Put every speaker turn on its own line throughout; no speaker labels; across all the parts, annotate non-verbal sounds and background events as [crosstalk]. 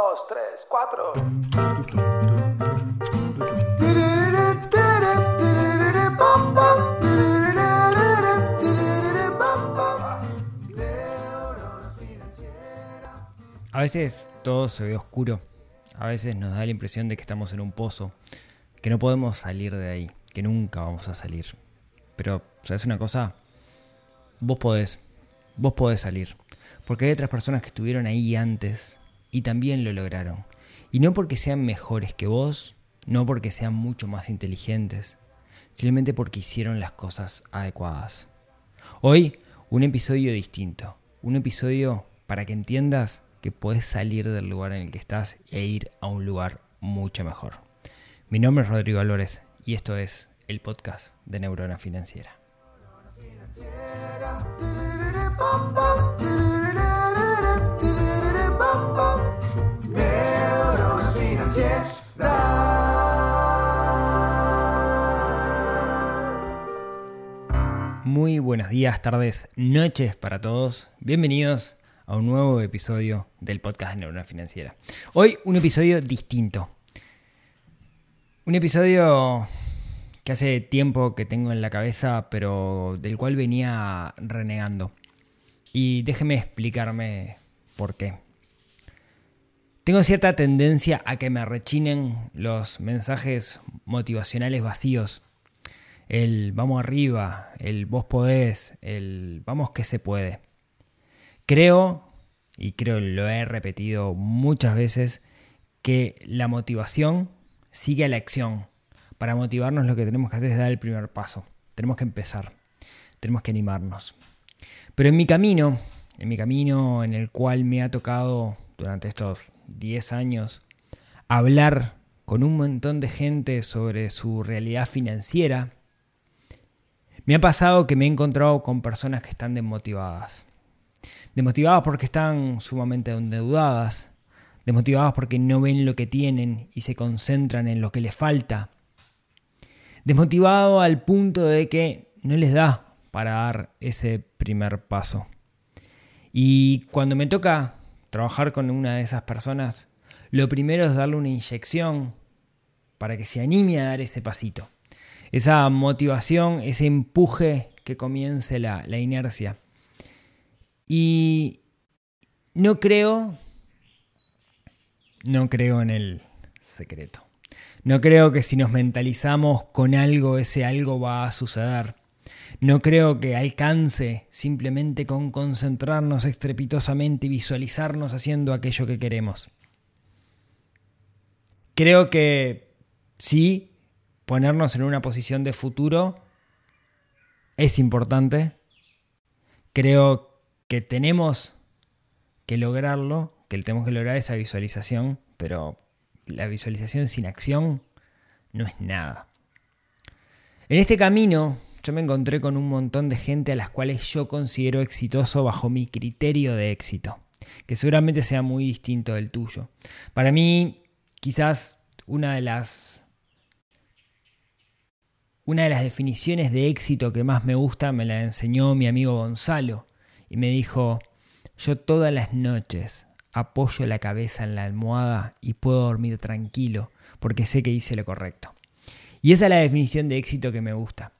dos, tres, cuatro.
A veces todo se ve oscuro. A veces nos da la impresión de que estamos en un pozo, que no podemos salir de ahí, que nunca vamos a salir. Pero, ¿sabes una cosa? Vos podés, vos podés salir. Porque hay otras personas que estuvieron ahí antes y también lo lograron. Y no porque sean mejores que vos, no porque sean mucho más inteligentes, simplemente porque hicieron las cosas adecuadas. Hoy, un episodio distinto. Un episodio para que entiendas que puedes salir del lugar en el que estás e ir a un lugar mucho mejor. Mi nombre es Rodrigo Álvarez y esto es el podcast de Neurona Financiera. Muy buenos días, tardes, noches para todos. Bienvenidos a un nuevo episodio del podcast de Neurona Financiera. Hoy un episodio distinto. Un episodio que hace tiempo que tengo en la cabeza, pero del cual venía renegando. Y déjeme explicarme por qué. Tengo cierta tendencia a que me rechinen los mensajes motivacionales vacíos. El vamos arriba, el vos podés, el vamos que se puede. Creo, y creo lo he repetido muchas veces, que la motivación sigue a la acción. Para motivarnos lo que tenemos que hacer es dar el primer paso. Tenemos que empezar. Tenemos que animarnos. Pero en mi camino, en mi camino en el cual me ha tocado durante estos 10 años hablar con un montón de gente sobre su realidad financiera, me ha pasado que me he encontrado con personas que están desmotivadas. Desmotivadas porque están sumamente endeudadas, desmotivadas porque no ven lo que tienen y se concentran en lo que les falta. Desmotivado al punto de que no les da para dar ese primer paso. Y cuando me toca trabajar con una de esas personas, lo primero es darle una inyección para que se anime a dar ese pasito. Esa motivación, ese empuje que comience la, la inercia. Y no creo, no creo en el secreto. No creo que si nos mentalizamos con algo, ese algo va a suceder. No creo que alcance simplemente con concentrarnos estrepitosamente y visualizarnos haciendo aquello que queremos. Creo que sí, ponernos en una posición de futuro es importante. Creo que tenemos que lograrlo, que tenemos que lograr esa visualización, pero la visualización sin acción no es nada. En este camino yo me encontré con un montón de gente a las cuales yo considero exitoso bajo mi criterio de éxito, que seguramente sea muy distinto del tuyo. Para mí, quizás una de las una de las definiciones de éxito que más me gusta me la enseñó mi amigo Gonzalo, y me dijo, yo todas las noches apoyo la cabeza en la almohada y puedo dormir tranquilo porque sé que hice lo correcto. Y esa es la definición de éxito que me gusta.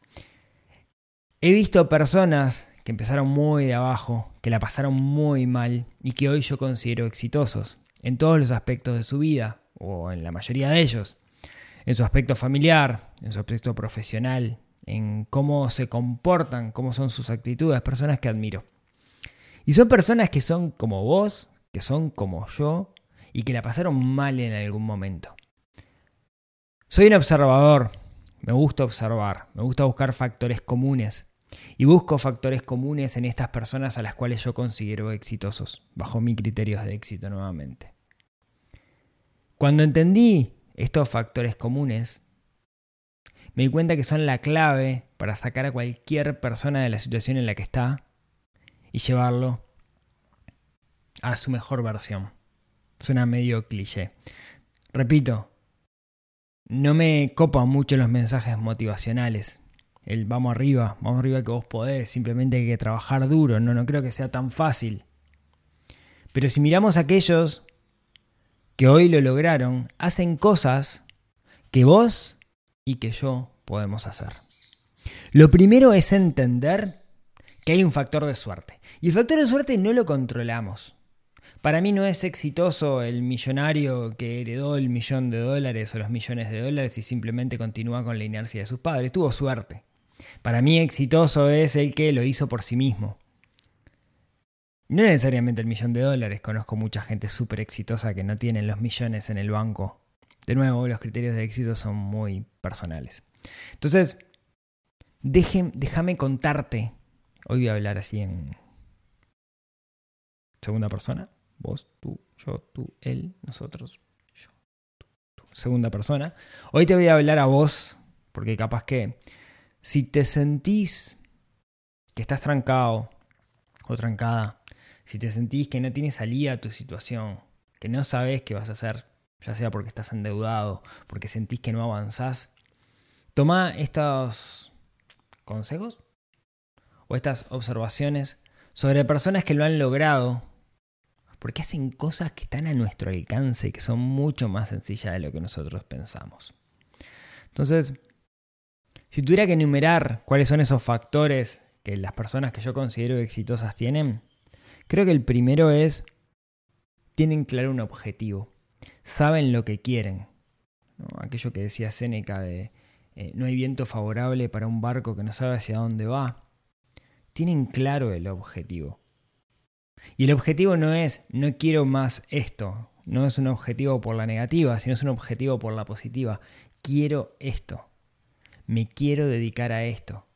He visto personas que empezaron muy de abajo, que la pasaron muy mal y que hoy yo considero exitosos en todos los aspectos de su vida, o en la mayoría de ellos, en su aspecto familiar, en su aspecto profesional, en cómo se comportan, cómo son sus actitudes, personas que admiro. Y son personas que son como vos, que son como yo y que la pasaron mal en algún momento. Soy un observador, me gusta observar, me gusta buscar factores comunes. Y busco factores comunes en estas personas a las cuales yo considero exitosos, bajo mis criterios de éxito nuevamente. Cuando entendí estos factores comunes, me di cuenta que son la clave para sacar a cualquier persona de la situación en la que está y llevarlo a su mejor versión. Suena medio cliché. Repito, no me copan mucho los mensajes motivacionales. El vamos arriba, vamos arriba que vos podés, simplemente hay que trabajar duro. No, no creo que sea tan fácil. Pero si miramos aquellos que hoy lo lograron hacen cosas que vos y que yo podemos hacer. Lo primero es entender que hay un factor de suerte. Y el factor de suerte no lo controlamos. Para mí no es exitoso el millonario que heredó el millón de dólares o los millones de dólares y simplemente continúa con la inercia de sus padres. Tuvo suerte. Para mí exitoso es el que lo hizo por sí mismo. No necesariamente el millón de dólares. Conozco mucha gente súper exitosa que no tienen los millones en el banco. De nuevo, los criterios de éxito son muy personales. Entonces, déjame contarte. Hoy voy a hablar así en segunda persona. Vos, tú, yo, tú, él, nosotros, yo, tú, tú. Segunda persona. Hoy te voy a hablar a vos, porque capaz que si te sentís que estás trancado o trancada, si te sentís que no tienes salida a tu situación, que no sabes qué vas a hacer, ya sea porque estás endeudado, porque sentís que no avanzás, toma estos consejos o estas observaciones sobre personas que lo han logrado porque hacen cosas que están a nuestro alcance y que son mucho más sencillas de lo que nosotros pensamos. Entonces, si tuviera que enumerar cuáles son esos factores que las personas que yo considero exitosas tienen, creo que el primero es, tienen claro un objetivo, saben lo que quieren. Aquello que decía Séneca de, eh, no hay viento favorable para un barco que no sabe hacia dónde va. Tienen claro el objetivo. Y el objetivo no es, no quiero más esto, no es un objetivo por la negativa, sino es un objetivo por la positiva. Quiero esto, me quiero dedicar a esto,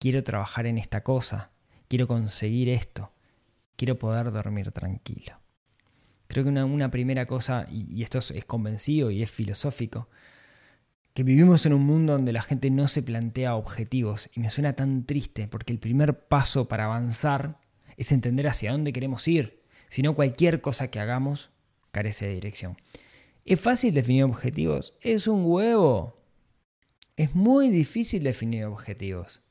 quiero trabajar en esta cosa, quiero conseguir esto, quiero poder dormir tranquilo. Creo que una, primera cosa, y, esto es convencido y es filosófico, que vivimos en un mundo donde la gente no se plantea objetivos y me suena tan triste porque el primer paso para avanzar es entender hacia dónde queremos ir, sino cualquier cosa que hagamos carece de dirección. ¿Es fácil definir objetivos? Es un huevo. Es muy difícil definir objetivos.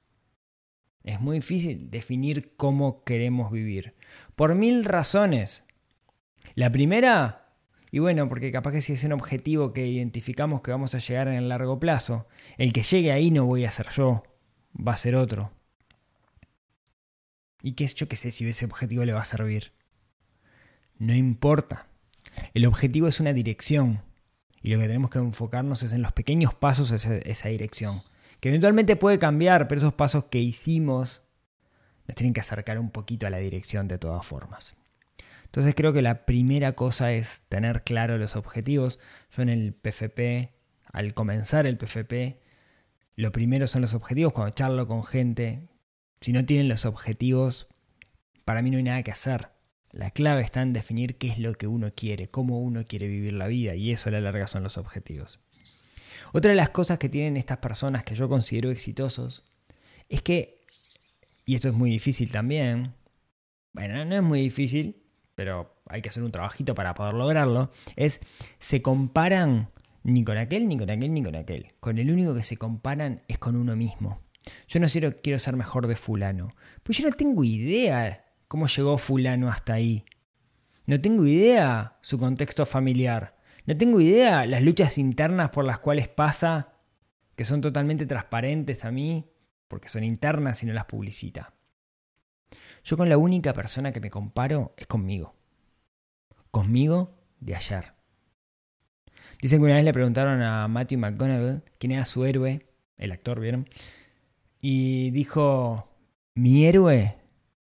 Es muy difícil definir cómo queremos vivir. Por mil razones. La primera, y bueno, porque capaz que si es un objetivo que identificamos que vamos a llegar en el largo plazo, el que llegue ahí no voy a ser yo, va a ser otro. ¿Y qué es yo qué sé si ese objetivo le va a servir? No importa. El objetivo es una dirección. Y lo que tenemos que enfocarnos es en los pequeños pasos de esa dirección. Que eventualmente puede cambiar, pero esos pasos que hicimos nos tienen que acercar un poquito a la dirección de todas formas. Entonces creo que la primera cosa es tener claro los objetivos. Yo en el PFP, al comenzar el PFP, lo primero son los objetivos. Cuando charlo con gente si no tienen los objetivos, para mí no hay nada que hacer. La clave está en definir qué es lo que uno quiere, cómo uno quiere vivir la vida, y eso a la larga son los objetivos. Otra de las cosas que tienen estas personas que yo considero exitosos es que, y esto es muy difícil también, bueno, no es muy difícil, pero hay que hacer un trabajito para poder lograrlo, es se comparan ni con aquel, ni con aquel, ni con aquel. Con el único que se comparan es con uno mismo. Yo no quiero, quiero ser mejor de fulano. Pues yo no tengo idea cómo llegó fulano hasta ahí. No tengo idea su contexto familiar. No tengo idea las luchas internas por las cuales pasa, que son totalmente transparentes a mí, porque son internas y no las publicita. Yo con la única persona que me comparo es conmigo. Conmigo de ayer. Dicen que una vez le preguntaron a Matthew McGonagall quién era su héroe, el actor, ¿vieron? y dijo, mi héroe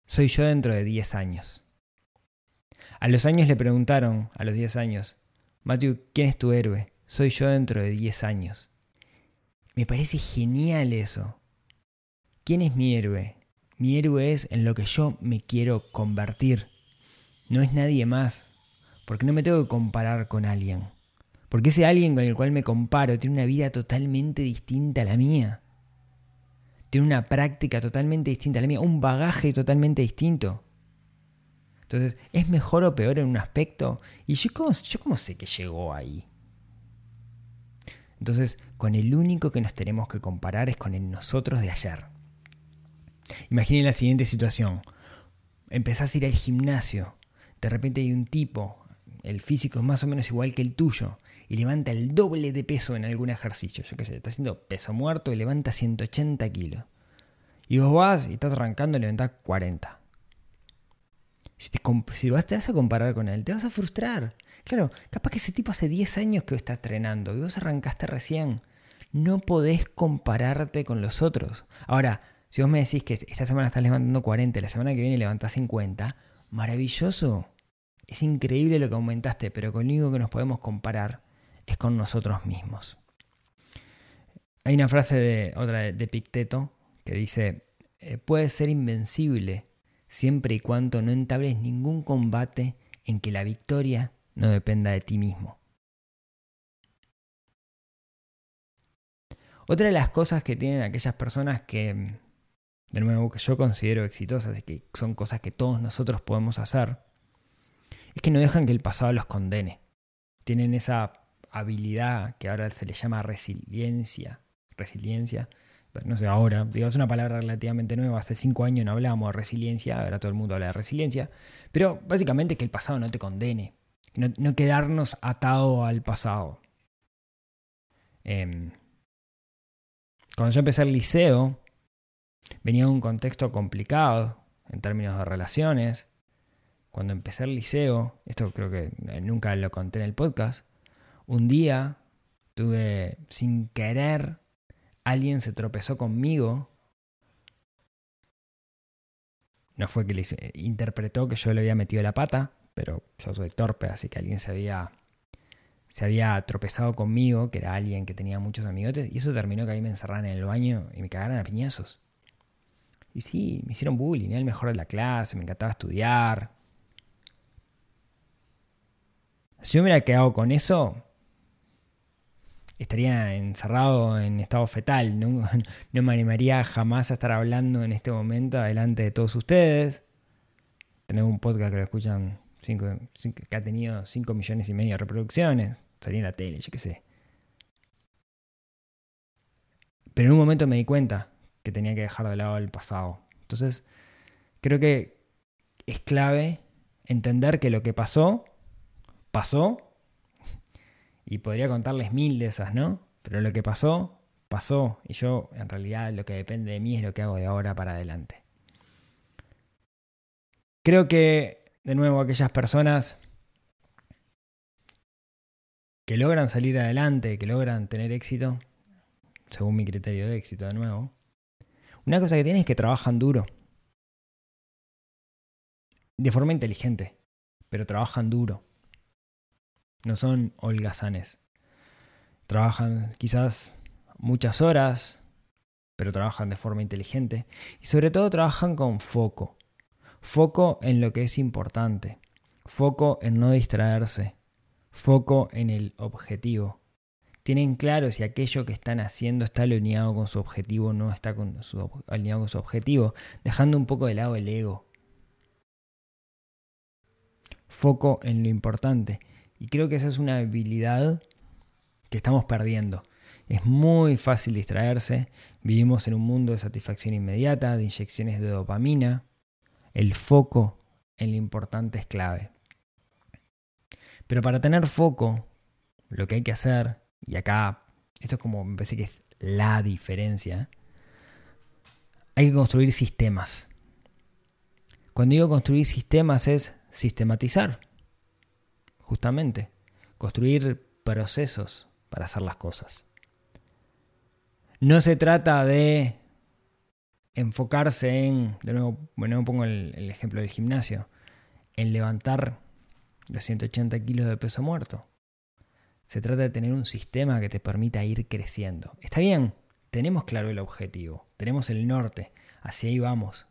soy yo dentro de 10 años. A los años le preguntaron, a los 10 años, Matthew, ¿quién es tu héroe? Soy yo dentro de 10 años. Me parece genial eso. ¿Quién es mi héroe? Mi héroe es en lo que yo me quiero convertir. No es nadie más. Porque no me tengo que comparar con alguien. Porque ese alguien con el cual me comparo tiene una vida totalmente distinta a la mía tiene una práctica totalmente distinta a la mía, un bagaje totalmente distinto. Entonces, ¿es mejor o peor en un aspecto? ¿Y yo cómo, yo cómo sé que llegó ahí? Entonces, con el único que nos tenemos que comparar es con el nosotros de ayer. Imaginen la siguiente situación. Empezás a ir al gimnasio. De repente hay un tipo el físico es más o menos igual que el tuyo y levanta el doble de peso en algún ejercicio, yo qué sé, está haciendo peso muerto y levanta 180 kilos. Y vos vas y estás arrancando y levantás 40. Si, te, vas, te vas a comparar con él, te vas a frustrar. Claro, capaz que ese tipo hace 10 años que está entrenando y vos arrancaste recién. No podés compararte con los otros. Ahora, si vos me decís que esta semana estás levantando 40 y la semana que viene levantás 50, maravilloso. Es increíble lo que aumentaste, pero con único que nos podemos comparar es con nosotros mismos. Hay una frase de otra de Picteto que dice, eh, puedes ser invencible siempre y cuando no entables ningún combate en que la victoria no dependa de ti mismo. Otra de las cosas que tienen aquellas personas que, de nuevo, que yo considero exitosas y que son cosas que todos nosotros podemos hacer, es que no dejan que el pasado los condene. Tienen esa habilidad que ahora se le llama resiliencia. Resiliencia. No sé, ahora, digo, es una palabra relativamente nueva. Hace cinco años no hablábamos de resiliencia, ahora todo el mundo habla de resiliencia. Pero básicamente que el pasado no te condene. No, quedarnos atado al pasado. Em, cuando yo empecé el liceo, venía de un contexto complicado en términos de relaciones. Cuando empecé el liceo, esto creo que nunca lo conté en el podcast, un día tuve, sin querer, alguien se tropezó conmigo. No fue que le interpretó que yo le había metido la pata, pero yo soy torpe, así que alguien se había, se había tropezado conmigo, que era alguien que tenía muchos amigotes, y eso terminó que ahí me encerraran en el baño y me cagaran a piñazos. Y sí, me hicieron bullying, era el mejor de la clase, me encantaba estudiar. Si yo me hubiera quedado con eso, estaría encerrado en estado fetal. [laughs] No, me animaría jamás a estar hablando en este momento delante de todos ustedes. Tener un podcast que lo escuchan cinco, que ha tenido 5 millones y medio de reproducciones. Salí en la tele, yo qué sé. Pero en un momento me di cuenta que tenía que dejar de lado el pasado. Entonces, creo que es clave entender que lo que pasó, pasó y podría contarles mil de esas, ¿no? Pero lo que pasó, pasó. Y yo, en realidad, lo que depende de mí es lo que hago de ahora para adelante. Creo que, de nuevo, aquellas personas que logran salir adelante, que logran tener éxito, según mi criterio de éxito, de nuevo, una cosa que tienen es que trabajan duro. De forma inteligente, pero trabajan duro. No son holgazanes. Trabajan quizás muchas horas, pero trabajan de forma inteligente. Y sobre todo trabajan con foco. Foco en lo que es importante. Foco en no distraerse. Foco en el objetivo. Tienen claro si aquello que están haciendo está alineado con su objetivo o no está alineado con su objetivo, dejando un poco de lado el ego. Foco en lo importante. Y creo que esa es una habilidad que estamos perdiendo. Es muy fácil distraerse. Vivimos en un mundo de satisfacción inmediata, de inyecciones de dopamina. El foco en lo importante es clave. Pero para tener foco, lo que hay que hacer, y acá esto es como me parece que es la diferencia, hay que construir sistemas. Cuando digo construir sistemas es sistematizar justamente, construir procesos para hacer las cosas. No se trata de enfocarse en, de nuevo, bueno, pongo el, el ejemplo del gimnasio, en levantar los 180 kilos de peso muerto. Se trata de tener un sistema que te permita ir creciendo. Está bien, tenemos claro el objetivo, tenemos el norte, hacia ahí vamos.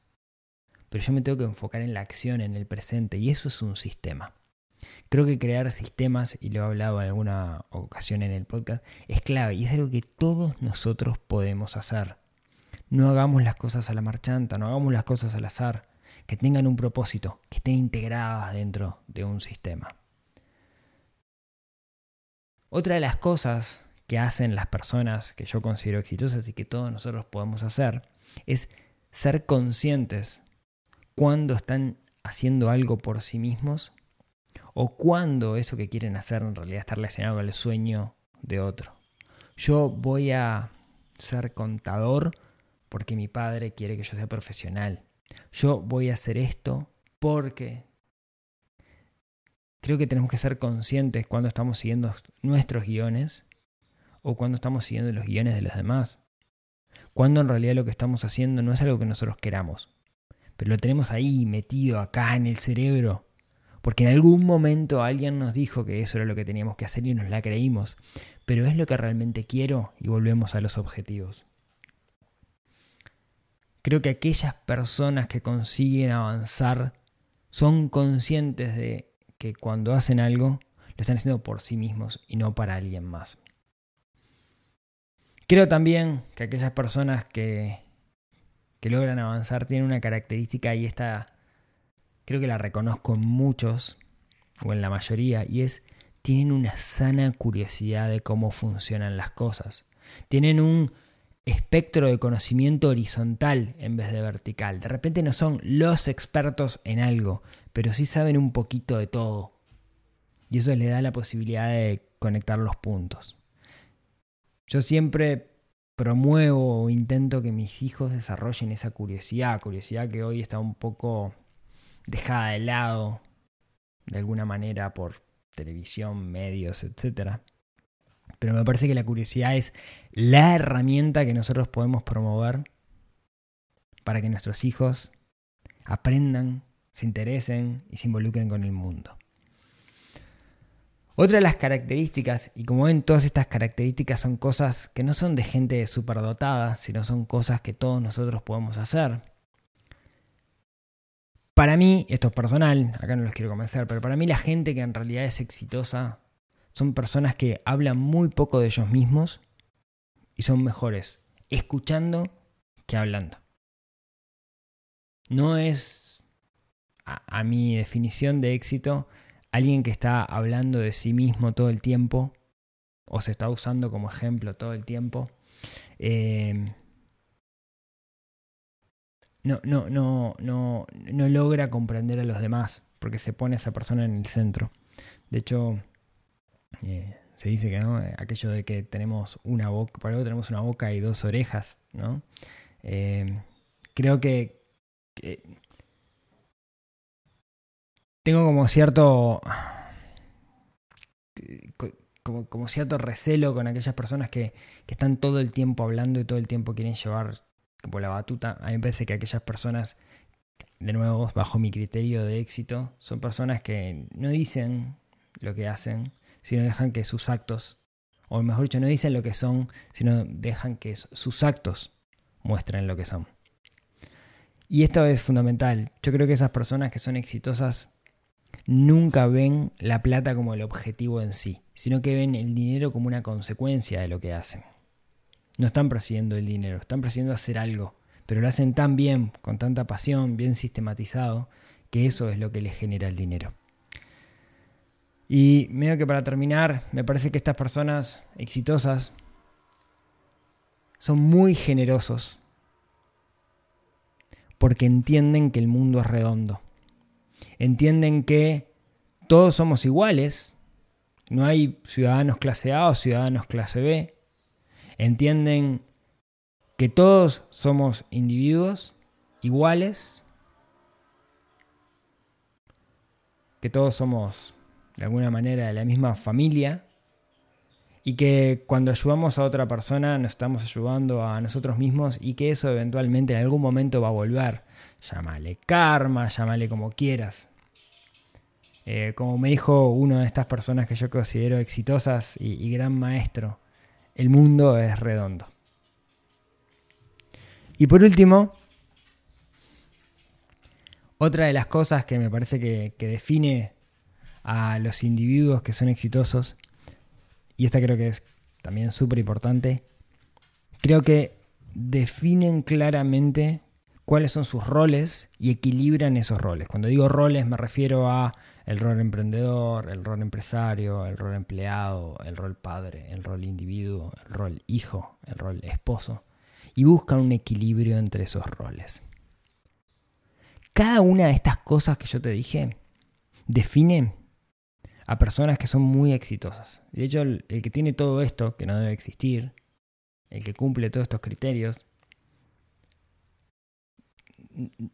Pero yo me tengo que enfocar en la acción, en el presente, y eso es un sistema. Creo que crear sistemas, y lo he hablado en alguna ocasión en el podcast, es clave y es algo que todos nosotros podemos hacer. No hagamos las cosas a la marchanta, no hagamos las cosas al azar, que tengan un propósito, que estén integradas dentro de un sistema. Otra de las cosas que hacen las personas que yo considero exitosas y que todos nosotros podemos hacer es ser conscientes cuando están haciendo algo por sí mismos o cuándo eso que quieren hacer en realidad está relacionado con el sueño de otro. Yo voy a ser contador porque mi padre quiere que yo sea profesional. Yo voy a hacer esto porque creo que tenemos que ser conscientes cuando estamos siguiendo nuestros guiones o cuando estamos siguiendo los guiones de los demás. Cuando en realidad lo que estamos haciendo no es algo que nosotros queramos, pero lo tenemos ahí metido acá en el cerebro. Porque en algún momento alguien nos dijo que eso era lo que teníamos que hacer y nos la creímos. Pero es lo que realmente quiero y volvemos a los objetivos. Creo que aquellas personas que consiguen avanzar son conscientes de que cuando hacen algo lo están haciendo por sí mismos y no para alguien más. Creo también que aquellas personas que, que logran avanzar tienen una característica y esta creo que la reconozco en muchos o en la mayoría y es tienen una sana curiosidad de cómo funcionan las cosas. Tienen un espectro de conocimiento horizontal en vez de vertical. De repente no son los expertos en algo, pero sí saben un poquito de todo. Y eso les da la posibilidad de conectar los puntos. Yo siempre promuevo o intento que mis hijos desarrollen esa curiosidad, curiosidad que hoy está un poco dejada de lado de alguna manera por televisión, medios, etcétera pero me parece que la curiosidad es la herramienta que nosotros podemos promover para que nuestros hijos aprendan, se interesen y se involucren con el mundo. Otra de las características, y como ven, todas estas características son cosas que no son de gente superdotada, sino son cosas que todos nosotros podemos hacer. Para mí, esto es personal, acá no los quiero convencer, pero para mí la gente que en realidad es exitosa son personas que hablan muy poco de ellos mismos y son mejores escuchando que hablando. No es, a, mi definición de éxito, alguien que está hablando de sí mismo todo el tiempo o se está usando como ejemplo todo el tiempo. Eh, no, no, no, no, no logra comprender a los demás porque se pone a esa persona en el centro. De hecho, eh, se dice que no, aquello de que tenemos una boca, para algo tenemos una boca y dos orejas, ¿no? Eh, creo que, tengo como cierto como, cierto recelo con aquellas personas que, que, están todo el tiempo hablando y todo el tiempo quieren llevar como la batuta. A mí me parece que aquellas personas, de nuevo, bajo mi criterio de éxito, son personas que no dicen lo que hacen, sino dejan que sus actos, o mejor dicho, no dicen lo que son, sino dejan que sus actos muestren lo que son. Y esto es fundamental. Yo creo que esas personas que son exitosas nunca ven la plata como el objetivo en sí, sino que ven el dinero como una consecuencia de lo que hacen. No están persiguiendo el dinero, están persiguiendo hacer algo, pero lo hacen tan bien, con tanta pasión, bien sistematizado, que eso es lo que les genera el dinero. Y medio que para terminar, me parece que estas personas exitosas son muy generosos porque entienden que el mundo es redondo. Entienden que todos somos iguales, no hay ciudadanos clase A o ciudadanos clase B. Entienden que todos somos individuos iguales, que todos somos de alguna manera de la misma familia y que cuando ayudamos a otra persona nos estamos ayudando a nosotros mismos y que eso eventualmente en algún momento va a volver. Llámale karma, llámale como quieras. Eh, como me dijo una de estas personas que yo considero exitosas y, gran maestro, el mundo es redondo. Y por último, otra de las cosas que me parece que, define a los individuos que son exitosos, y esta creo que es también súper importante, creo que definen claramente cuáles son sus roles y equilibran esos roles. Cuando digo roles me refiero a el rol emprendedor, el rol empresario, el rol empleado, el rol padre, el rol individuo, el rol hijo, el rol esposo. Y buscan un equilibrio entre esos roles. Cada una de estas cosas que yo te dije define a personas que son muy exitosas. De hecho, el, que tiene todo esto, que no debe existir, el que cumple todos estos criterios,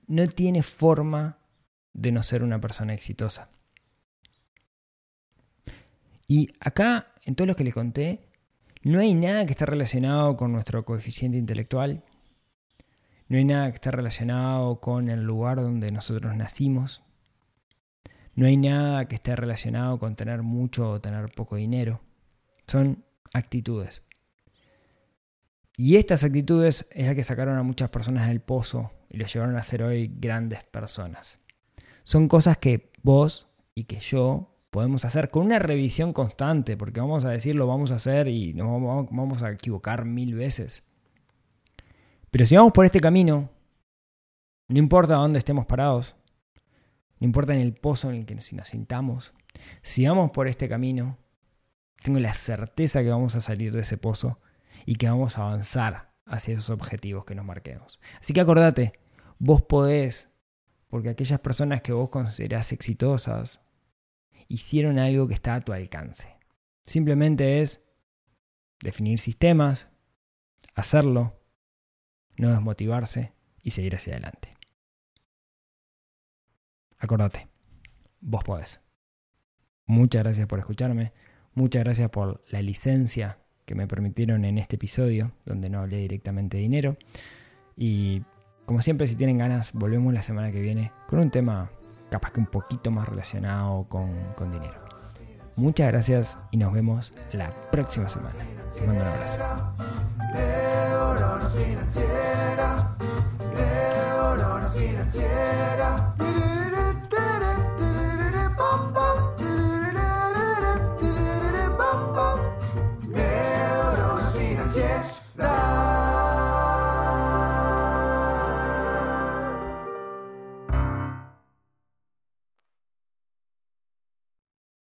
no tiene forma de no ser una persona exitosa. Y acá, en todo lo que les conté, no hay nada que esté relacionado con nuestro coeficiente intelectual, no hay nada que esté relacionado con el lugar donde nosotros nacimos, no hay nada que esté relacionado con tener mucho o tener poco dinero. Son actitudes. Y estas actitudes es la que sacaron a muchas personas del pozo y los llevaron a ser hoy grandes personas. Son cosas que vos y que yo podemos hacer con una revisión constante, porque vamos a decir lo vamos a hacer y nos vamos a equivocar mil veces. Pero si vamos por este camino, no importa dónde estemos parados, no importa en el pozo en el que nos sintamos, si vamos por este camino, tengo la certeza que vamos a salir de ese pozo y que vamos a avanzar hacia esos objetivos que nos marquemos. Así que acordate, vos podés, porque aquellas personas que vos considerás exitosas hicieron algo que está a tu alcance. Simplemente es definir sistemas, hacerlo, no desmotivarse y seguir hacia adelante. Acordate, vos podés. Muchas gracias por escucharme, muchas gracias por la licencia que me permitieron en este episodio, donde no hablé directamente de dinero. Y como siempre, si tienen ganas, volvemos la semana que viene con un tema capaz que un poquito más relacionado con, con dinero. Muchas gracias y nos vemos la próxima semana. Te mando un abrazo.